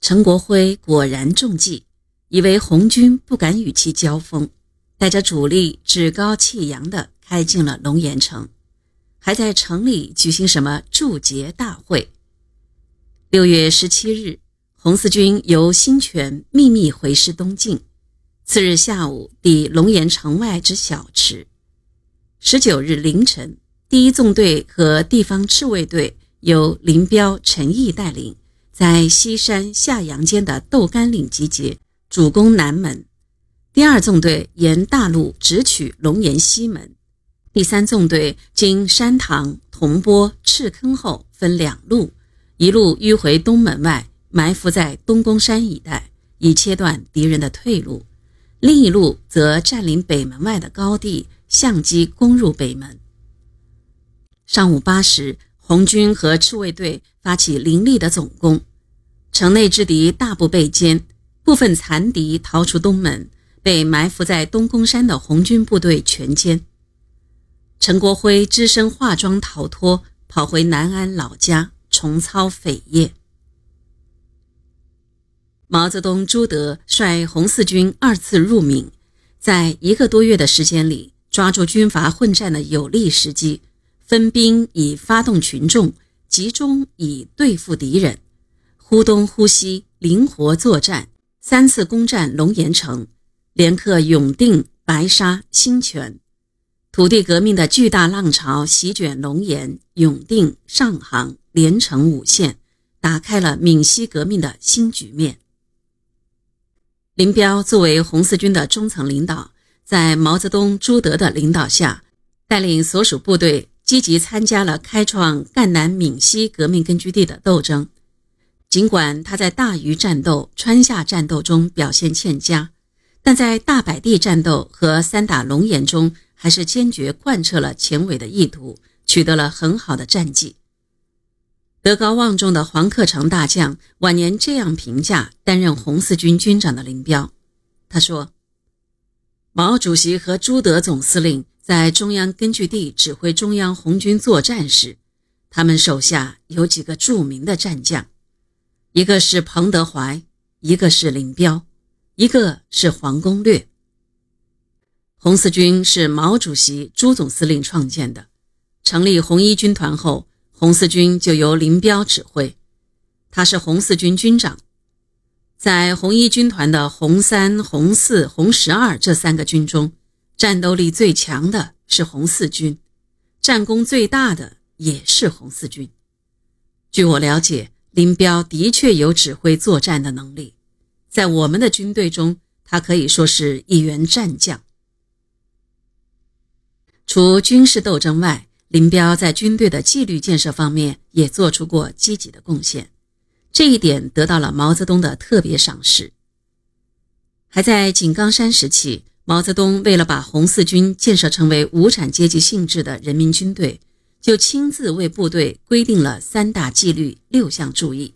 陈国辉果然中计，以为红军不敢与其交锋，带着主力趾高气扬地开进了龙岩城，还在城里举行什么祝捷大会。六月十七日，红四军由新泉秘密回师东进，次日下午抵龙岩城外之小池。十九日凌晨，第一纵队和地方赤卫队由林彪、陈毅带领。在西山下阳间的豆干岭集结，主攻南门。第二纵队沿大路直取龙岩西门。第三纵队经山塘、铜波、赤坑后，分两路，一路迂回东门外，埋伏在东宫山一带，以切断敌人的退路；另一路则占领北门外的高地，相机攻入北门。上午八时，红军和赤卫队发起凌厉的总攻。城内之敌大部被歼，部分残敌逃出东门，被埋伏在东宫山的红军部队全歼。陈国辉只身化妆逃脱，跑回南安老家重操扉业。毛泽东、朱德率红四军二次入闽，在一个多月的时间里，抓住军阀混战的有利时机，分兵以发动群众，集中以对付敌人。忽东忽西，灵活作战，三次攻占龙岩城，连克永定、白沙、新泉。土地革命的巨大浪潮席卷龙岩、永定、上杭、连城五县，打开了闽西革命的新局面。林彪作为红四军的中层领导，在毛泽东、朱德的领导下，带领所属部队积极参加了开创赣南闽西革命根据地的斗争。尽管他在大余战斗、川下战斗中表现欠佳，但在大柏地战斗和三打龙岩中，还是坚决贯彻了前伟的意图，取得了很好的战绩。德高望重的黄克诚大将晚年这样评价担任红四军军长的林彪：“他说，毛主席和朱德总司令在中央根据地指挥中央红军作战时，他们手下有几个著名的战将。”一个是彭德怀，一个是林彪，一个是黄公略。红四军是毛主席、朱总司令创建的。成立红一军团后，红四军就由林彪指挥，他是红四军军长。在红一军团的红三、红四、红十二这三个军中，战斗力最强的是红四军，战功最大的也是红四军。据我了解。林彪的确有指挥作战的能力，在我们的军队中，他可以说是一员战将。除军事斗争外，林彪在军队的纪律建设方面也做出过积极的贡献，这一点得到了毛泽东的特别赏识。还在井冈山时期，毛泽东为了把红四军建设成为无产阶级性质的人民军队。就亲自为部队规定了三大纪律六项注意。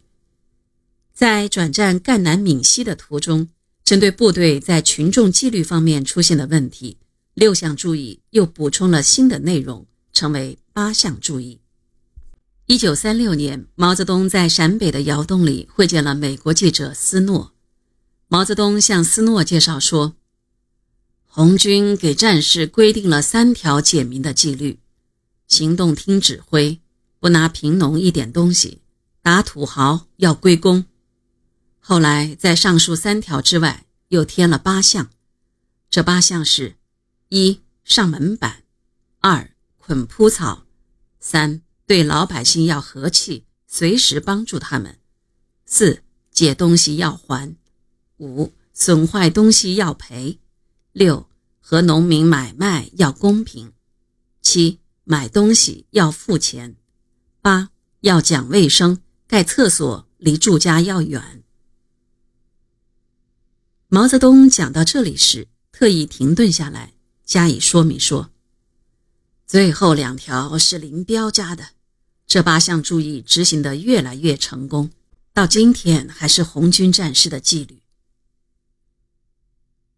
在转战赣南闽西的途中，针对部队在群众纪律方面出现的问题，六项注意又补充了新的内容，成为八项注意。一九三六年，毛泽东在陕北的窑洞里会见了美国记者斯诺。毛泽东向斯诺介绍说：“红军给战士规定了三条简明的纪律。”行动听指挥，不拿贫农一点东西，打土豪要归公。后来在上述三条之外，又添了八项。这八项是：一上门板；二捆铺草；三对老百姓要和气，随时帮助他们；四借东西要还；五损坏东西要赔；六和农民买卖要公平；七。买东西要付钱，八要讲卫生，盖厕所离住家要远。毛泽东讲到这里时，特意停顿下来，加以说明说：“最后两条是林彪加的，这八项注意执行的越来越成功，到今天还是红军战士的纪律。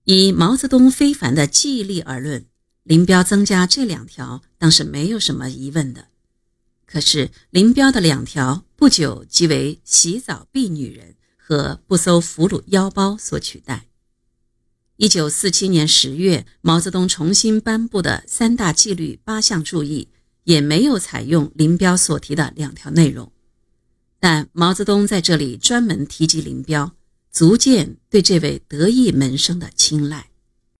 以毛泽东非凡的记忆力而论。”林彪增加这两条，当是没有什么疑问的。可是林彪的两条不久即为洗澡避女人和不搜俘虏腰包所取代。一九四七年十月，毛泽东重新颁布的三大纪律八项注意也没有采用林彪所提的两条内容，但毛泽东在这里专门提及林彪，足见对这位得意门生的青睐。